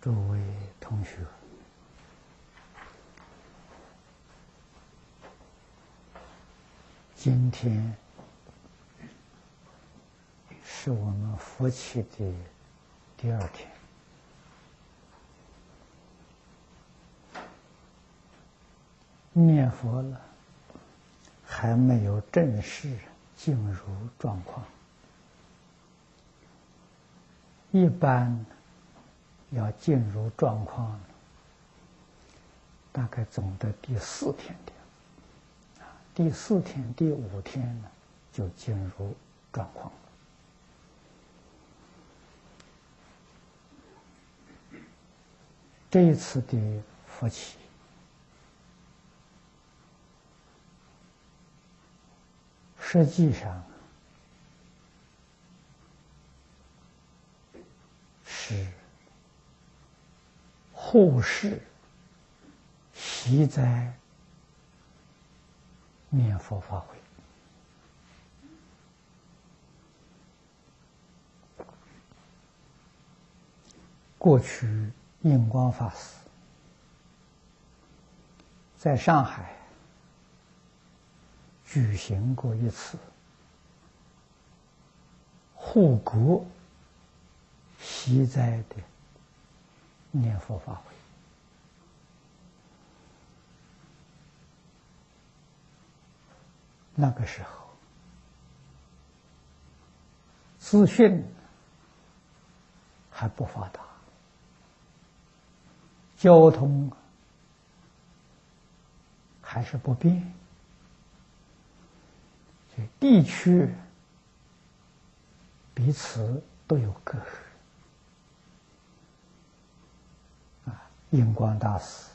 诸位同学，今天是我们佛期的第二天，念佛了，还没有正式进入状况，一般。要进入状况，大概总的第四天的，啊，第四天、第五天呢，就进入状况了。这一次的佛起，实际上是。护世习在念佛法会。过去印光法师在上海举行过一次护国习在的。念佛法会，那个时候，资讯还不发达，交通还是不便，地区彼此都有隔阂。印光大师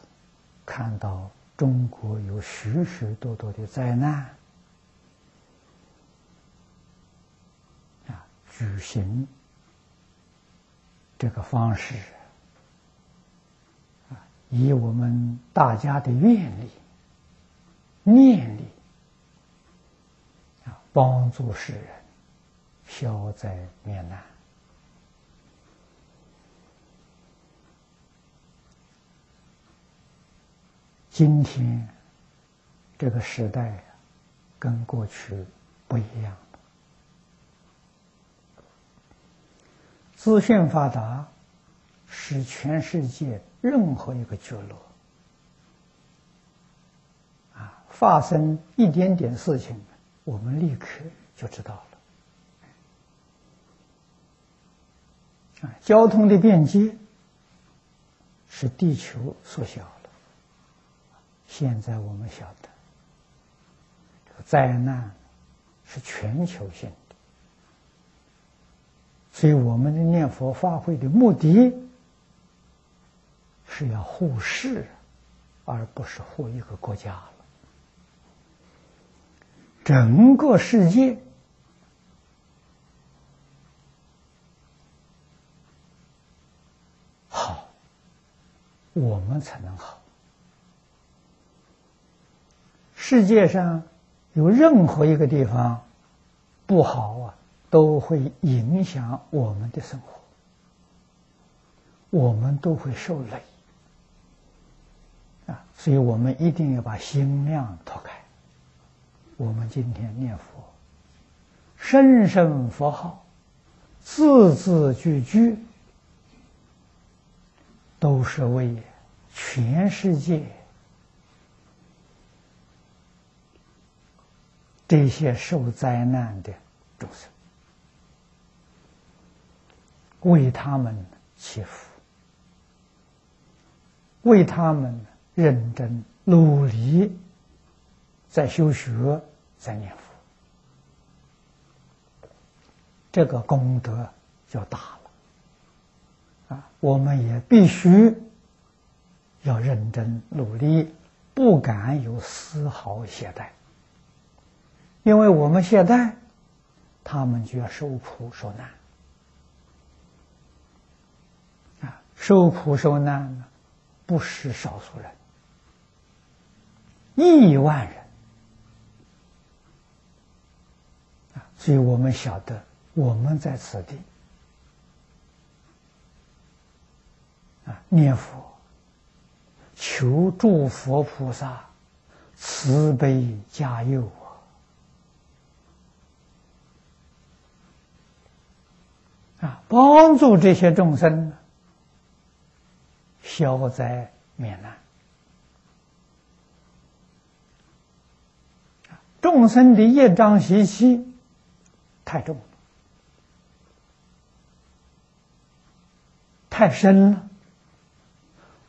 看到中国有许许多多的灾难，啊，举行这个方式，啊，以我们大家的愿力、念力，啊，帮助世人消灾灭难。今天这个时代跟过去不一样，资讯发达，使全世界任何一个角落啊发生一点点事情，我们立刻就知道了。啊，交通的便捷使地球缩小。现在我们晓得，这个灾难是全球性的，所以我们的念佛发挥的目的是要护世，而不是护一个国家了。整个世界好，我们才能好。世界上有任何一个地方不好啊，都会影响我们的生活，我们都会受累啊！所以我们一定要把心量拓开。我们今天念佛，声声佛号，字字句句，都是为全世界。这些受灾难的众生，为他们祈福，为他们认真努力在修学，在念佛，这个功德就大了。啊，我们也必须要认真努力，不敢有丝毫懈怠。因为我们现在，他们就要受苦受难啊！受苦受难呢，不是少数人，亿万人啊！所以我们晓得，我们在此地啊，念佛，求诸佛菩萨慈悲加佑啊！啊，帮助这些众生消灾免难。众生的业障习气太重了，太深了。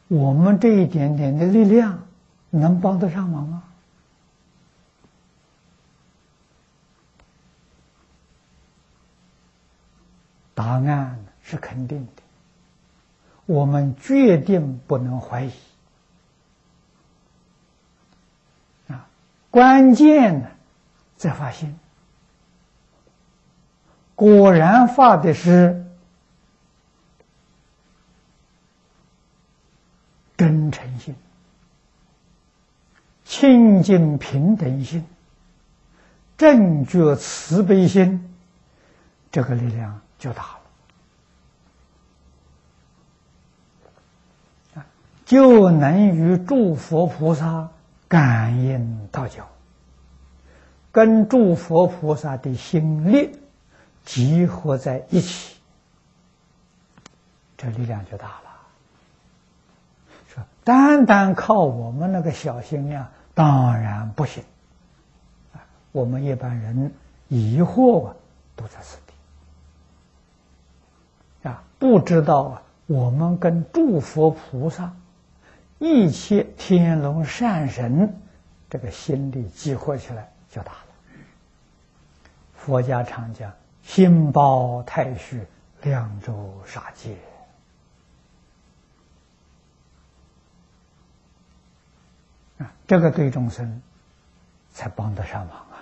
我们这一点点的力量能帮得上忙吗？答案是肯定的，我们决定不能怀疑。啊关键呢，在发心。果然发的是真诚心、清净平等心、正觉慈悲心，这个力量就大了，就能与诸佛菩萨。感应道交，跟诸佛菩萨的心力集合在一起，这力量就大了。说单单靠我们那个小心量，当然不行。我们一般人疑惑啊，都在此，不知道啊，我们跟诸佛菩萨。一切天龙善神，这个心力激活起来就大了。佛家常讲“心包太虚，量周杀戒”，啊，这个对众生才帮得上忙啊！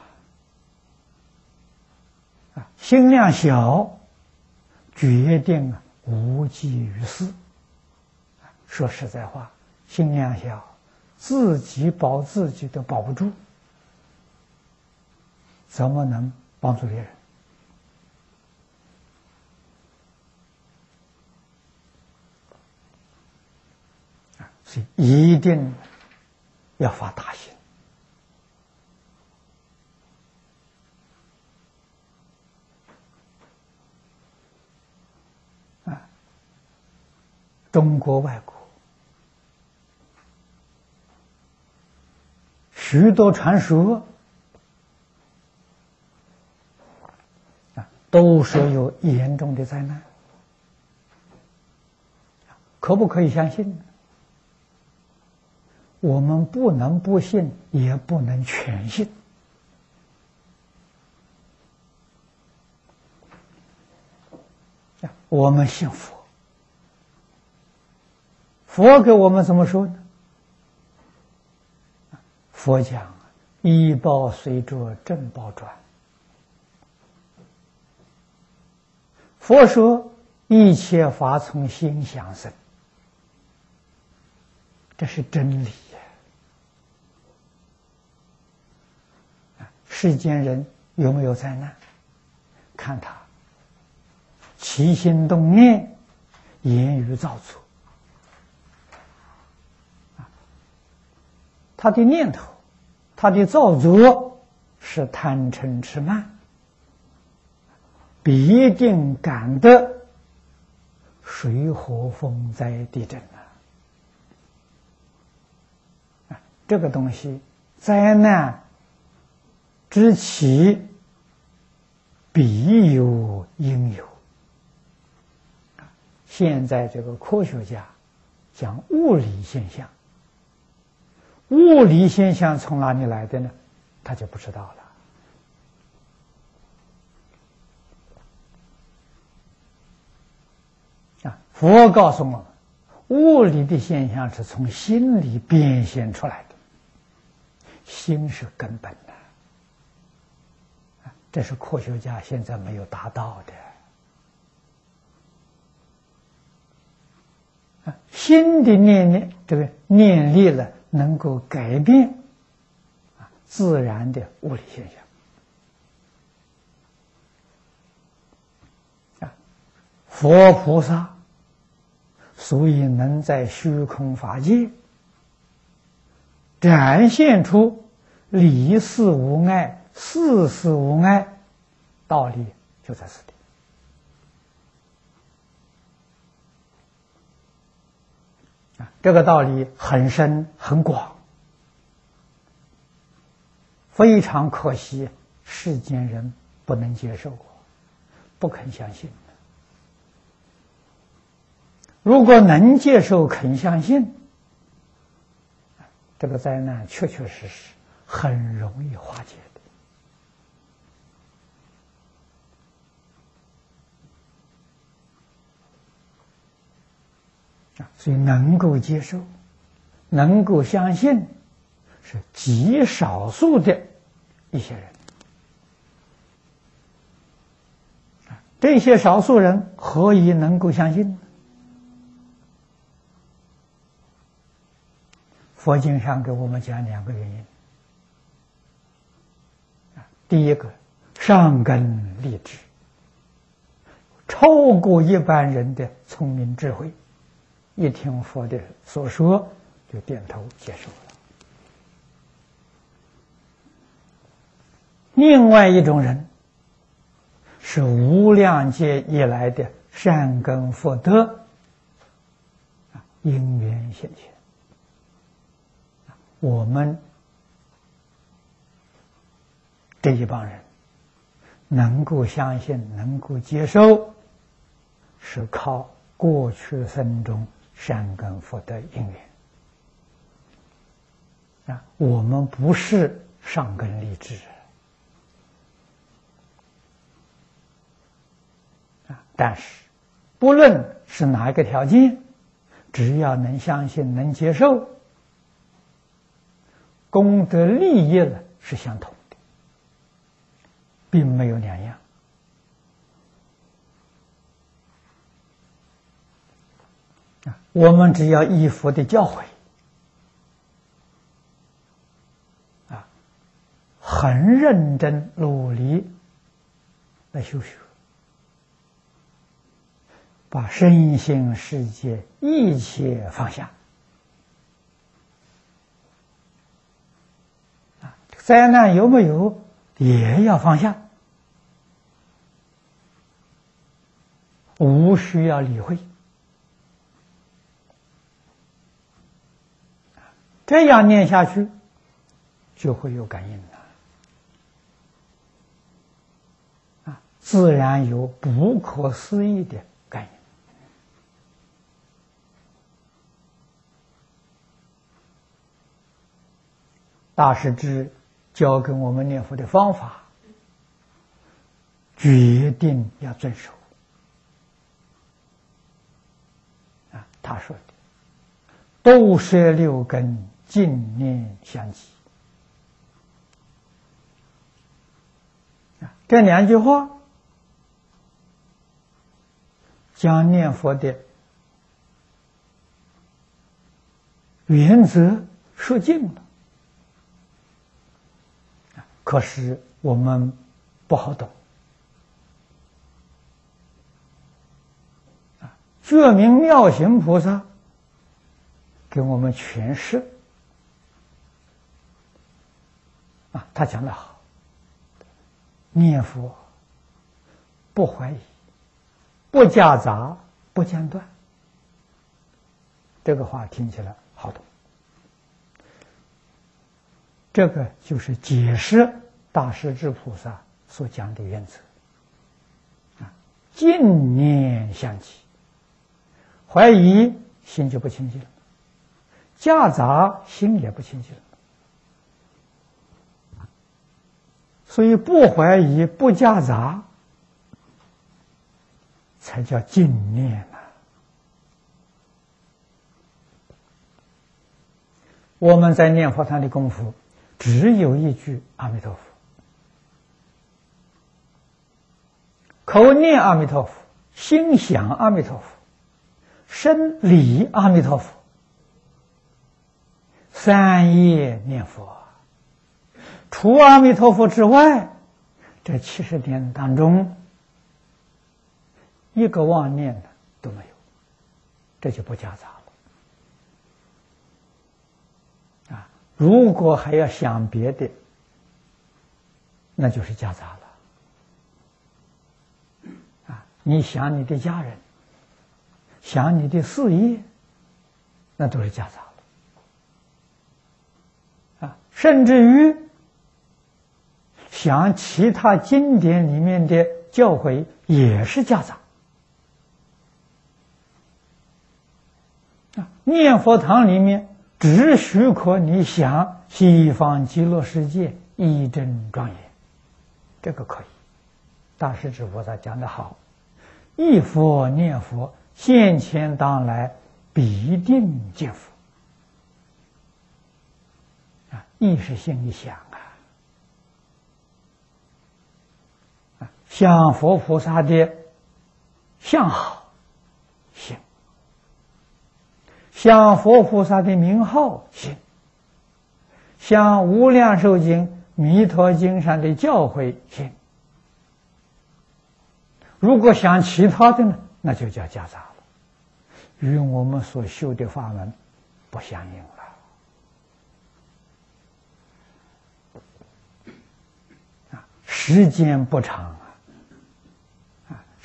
啊，心量小，决定啊无济于事。说实在话。心量小，自己保自己都保不住，怎么能帮助别人？啊，所以一定要发大心啊！中国外国。许多传说啊，都说有严重的灾难，可不可以相信？我们不能不信，也不能全信。我们信佛，佛给我们怎么说呢？佛讲：“医报随着正报转。”佛说：“一切法从心想生。”这是真理呀！世间人有没有灾难？看他起心动念、言语造作他的念头。他的造作是贪嗔痴慢，必定感得水火风灾地震啊！这个东西灾难之起必有因由。现在这个科学家讲物理现象。物理现象从哪里来的呢？他就不知道了。啊，佛告诉我们，物理的现象是从心里变现出来的，心是根本的。这是科学家现在没有达到的。啊，心的念念，这个念力了。能够改变啊自然的物理现象啊，佛菩萨所以能在虚空法界展现出离事无碍、事事无碍道理，就在此地。这个道理很深很广，非常可惜，世间人不能接受，不肯相信。如果能接受、肯相信，这个灾难确确实实很容易化解啊，所以能够接受、能够相信，是极少数的一些人。这些少数人何以能够相信？佛经上给我们讲两个原因第一个，上根立志，超过一般人的聪明智慧，一听佛的所说，就点头接受了。另外一种人，是无量劫以来的善根福德啊，因缘现前。我们这一帮人能够相信、能够接受，是靠过去生中善根福德因缘啊。我们不是上根立志啊，但是不论是哪一个条件，只要能相信、能接受。功德利益呢是相同的，并没有两样。我们只要依佛的教诲，啊，很认真努力来修学，把身心世界一切放下。啊灾难有没有，也要放下，无需要理会。这样念下去，就会有感应了。啊，自然有不可思议的感应。大师之。教给我们念佛的方法，决定要遵守。啊，他说的“都摄六根，净念相继”。这两句话将念佛的原则说尽了。可是我们不好懂啊！觉明妙行菩萨给我们诠释啊，他讲的好，念佛不怀疑，不夹杂，不间断。这个话听起来好懂。这个就是解释大势至菩萨所讲的原则啊，净念相继，怀疑心就不清净了，夹杂心也不清净了，所以不怀疑不夹杂，才叫净念啊。我们在念佛堂的功夫。只有一句阿弥陀佛，口念阿弥陀佛，心想阿弥陀佛，身礼阿弥陀佛，三业念佛。除阿弥陀佛之外，这七十天当中，一个妄念的都没有，这就不夹杂了。啊，如果还要想别的，那就是夹杂了。啊，你想你的家人，想你的事业，那都是夹杂了。啊，甚至于想其他经典里面的教诲，也是夹杂。念佛堂里面只许可你想西方极乐世界一真庄严，这个可以。大师之菩萨讲的好：“一佛念佛，现前当来必定见佛。”啊，意识心里想啊，啊，想佛菩萨的相好行。像佛菩萨的名号行，像《无量寿经》《弥陀经》上的教诲行。如果想其他的呢，那就叫夹杂了，与我们所修的法门不相应了。啊，时间不长，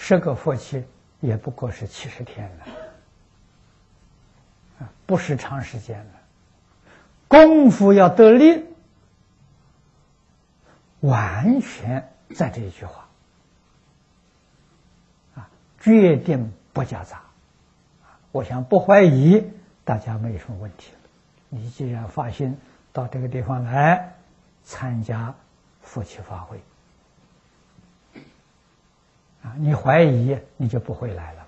十个佛期也不过是七十天了。不是长时间了，功夫要得力，完全在这一句话啊，决定不夹杂。我想不怀疑，大家没什么问题了。你既然发心到这个地方来参加夫妻法会，啊，你怀疑你就不会来了，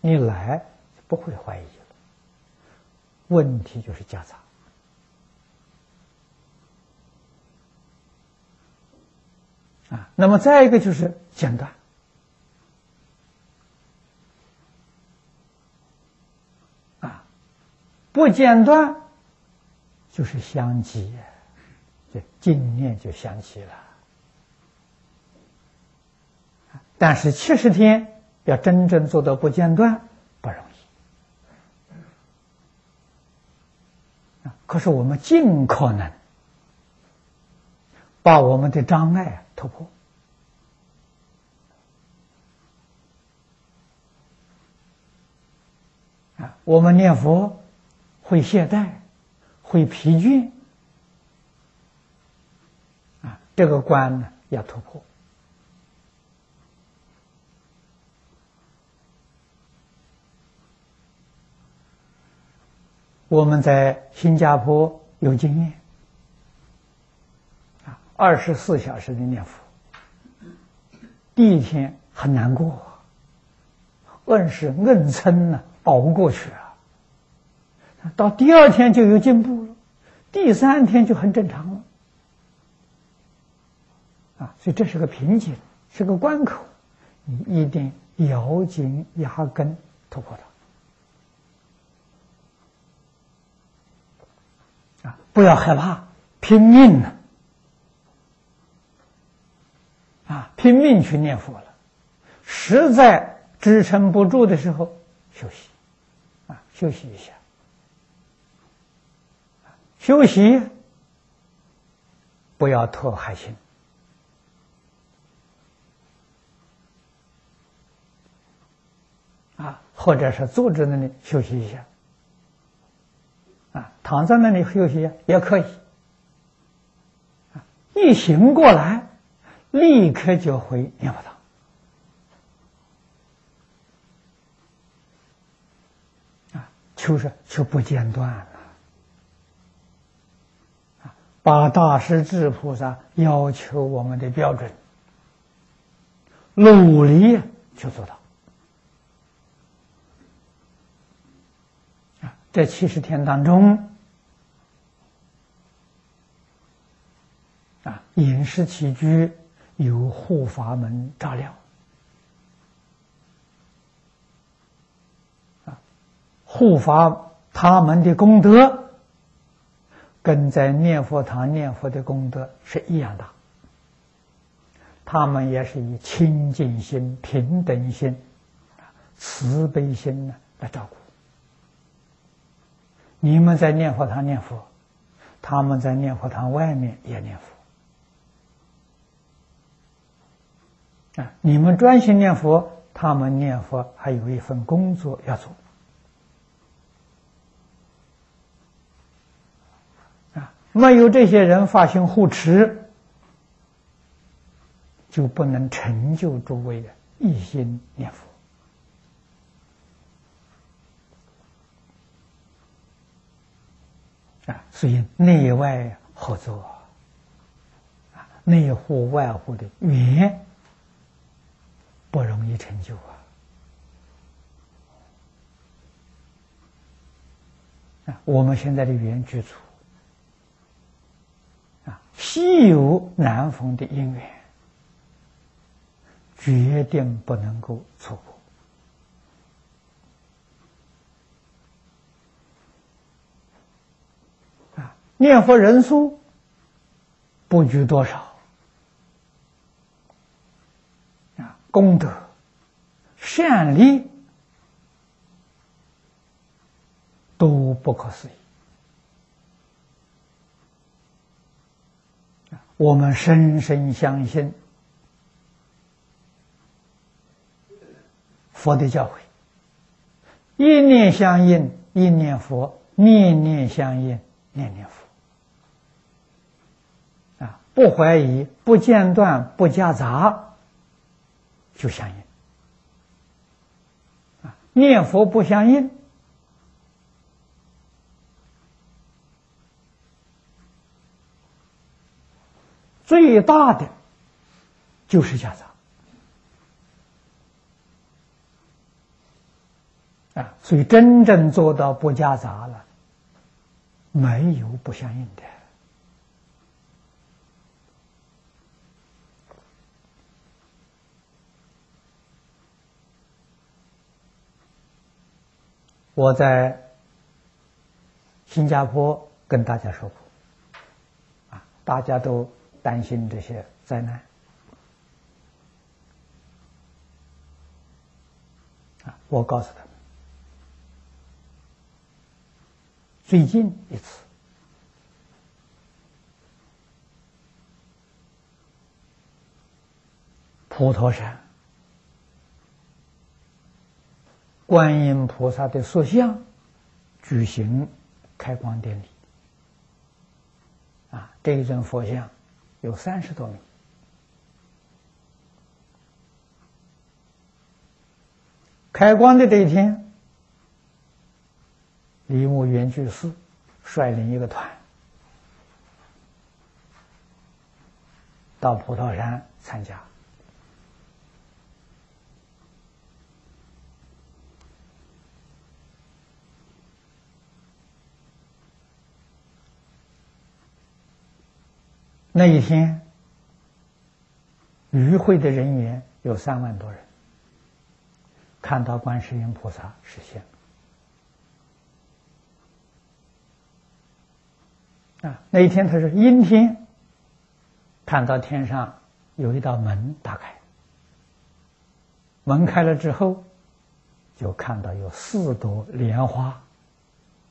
你来就不会怀疑。问题就是夹杂啊，那么再一个就是间断啊，不间断就是相继，就经念就相继了。但是七十天要真正做到不间断。不容易可是我们尽可能把我们的障碍突破啊！我们念佛会懈怠，会疲倦啊！这个关呢要突破。我们在新加坡有经验啊，二十四小时的念佛，第一天很难过，硬是硬撑呢，熬过去啊。到第二天就有进步了，第三天就很正常了啊。所以这是个瓶颈，是个关口，你一定咬紧牙根突破它。不要害怕，拼命呢！啊，拼命去念佛了。实在支撑不住的时候，休息，啊，休息一下，休息，不要拖海心，啊，或者是坐在那里休息一下。躺在那里休息也可以。一醒过来，立刻就回念佛堂。啊，就是就不间断了。把大师智菩萨要求我们的标准，努力去做到。啊这七十天当中，啊，饮食起居有护法门照料，啊，护法他们的功德，跟在念佛堂念佛的功德是一样的。他们也是以清净心、平等心、慈悲心呢来照顾。你们在念佛堂念佛，他们在念佛堂外面也念佛。你们专心念佛，他们念佛还有一份工作要做。啊，没有这些人发心护持，就不能成就诸位的一心念佛啊。所以内外合作，啊，内护外护的缘不容易成就啊！啊，我们现在的缘具足，啊，稀有难逢的因缘，决定不能够错过。念佛人数不拘多少啊，功德善利都不可思议我们深深相信佛的教诲，一念相应，一念佛；念念相应，念念佛。啊不怀疑，不间断，不夹杂，就相应。啊，念佛不相应，最大的就是夹杂。啊，所以真正做到不夹杂了，没有不相应的。我在新加坡跟大家说过，啊，大家都担心这些灾难，啊，我告诉他们，最近一次，普陀山。观音菩萨的塑像举行开光典礼，啊，这一尊佛像有三十多米。开光的这一天，李牧元居士率领一个团到普陀山参加。那一天，与会的人员有三万多人，看到观世音菩萨实现。啊，那一天他是阴天，看到天上有一道门打开，门开了之后，就看到有四朵莲花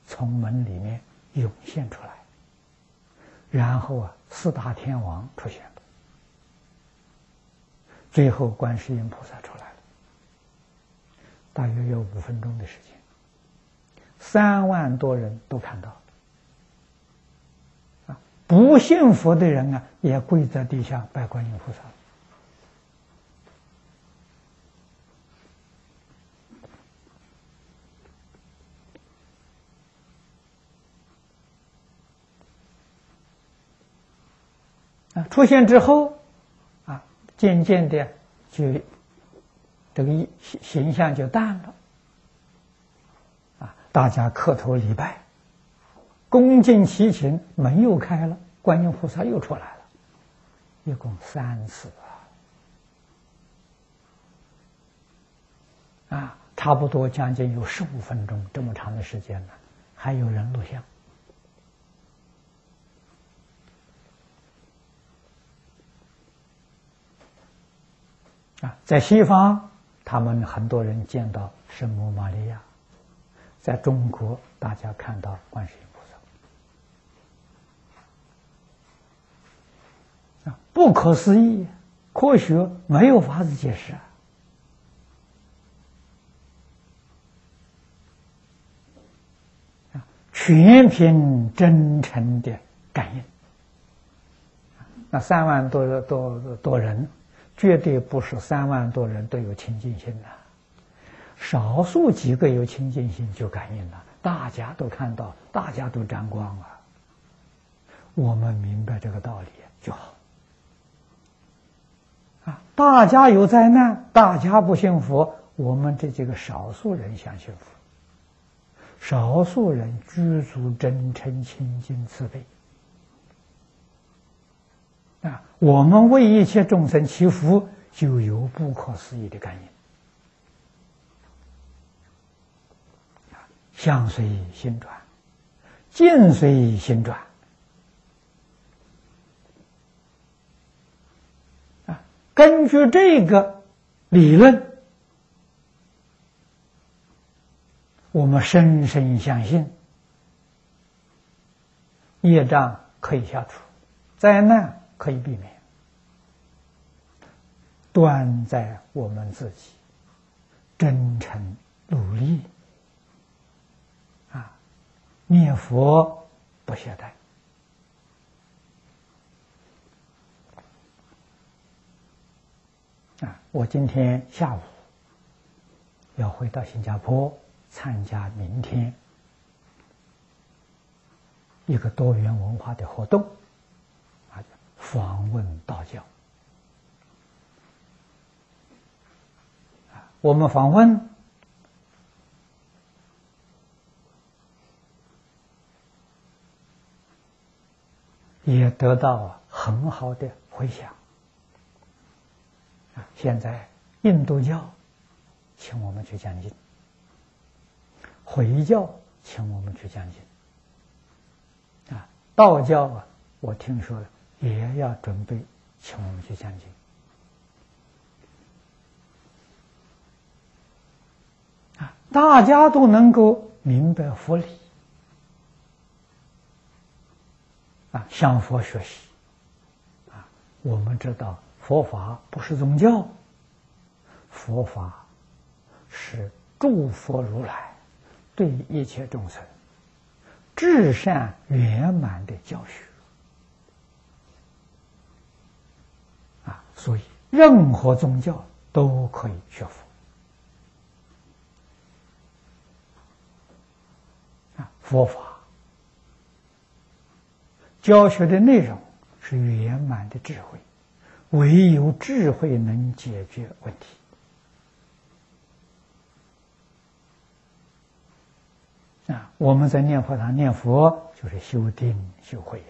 从门里面涌现出来。然后啊，四大天王出现了，最后观世音菩萨出来了，大约有五分钟的时间，三万多人都看到，啊，不信佛的人啊，也跪在地下拜观音菩萨。出现之后，啊，渐渐的就这个形形象就淡了，啊，大家磕头礼拜，恭敬齐秦，门又开了，观音菩萨又出来了，一共三次啊，啊，差不多将近有十五分钟这么长的时间呢，还有人录像。啊，在西方，他们很多人见到圣母玛利亚，在中国，大家看到观世音菩萨啊，不可思议，科学没有法子解释啊。全凭真诚的感应。那三万多多多人，绝对不是三万多人都有清净心的，少数几个有清净心就感应了。大家都看到，大家都沾光了。我们明白这个道理就好。啊，大家有灾难，大家不幸福，我们这几个少数人想幸福。少数人居足真诚清净慈悲啊！我们为一切众生祈福，就有不可思议的感应。相随心转，境随心转啊！根据这个理论。我们深深相信，业障可以消除，灾难可以避免，端在我们自己真诚努力啊，念佛不懈怠啊！我今天下午要回到新加坡。参加明天一个多元文化的活动，访问道教。我们访问也得到很好的回响。啊，现在印度教请我们去讲经。回教请我们去讲经，啊，道教啊，我听说了也要准备请我们去讲经，啊，大家都能够明白佛理，啊，向佛学习，啊，我们知道佛法不是宗教，佛法是诸佛如来。对一切众生至善圆满的教学啊，所以任何宗教都可以学佛啊。佛法教学的内容是圆满的智慧，唯有智慧能解决问题。啊，我们在念佛堂念佛，就是修定修慧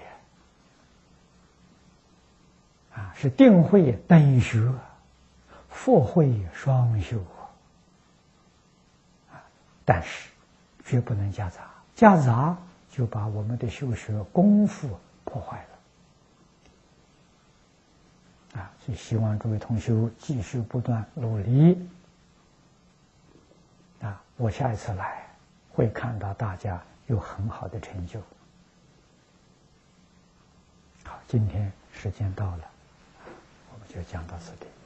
啊，是定慧等学，佛慧双修啊。但是绝不能夹杂，夹杂就把我们的修学功夫破坏了啊。所以希望诸位同修继续不断努力啊！我下一次来。会看到大家有很好的成就。好，今天时间到了，就讲到此地。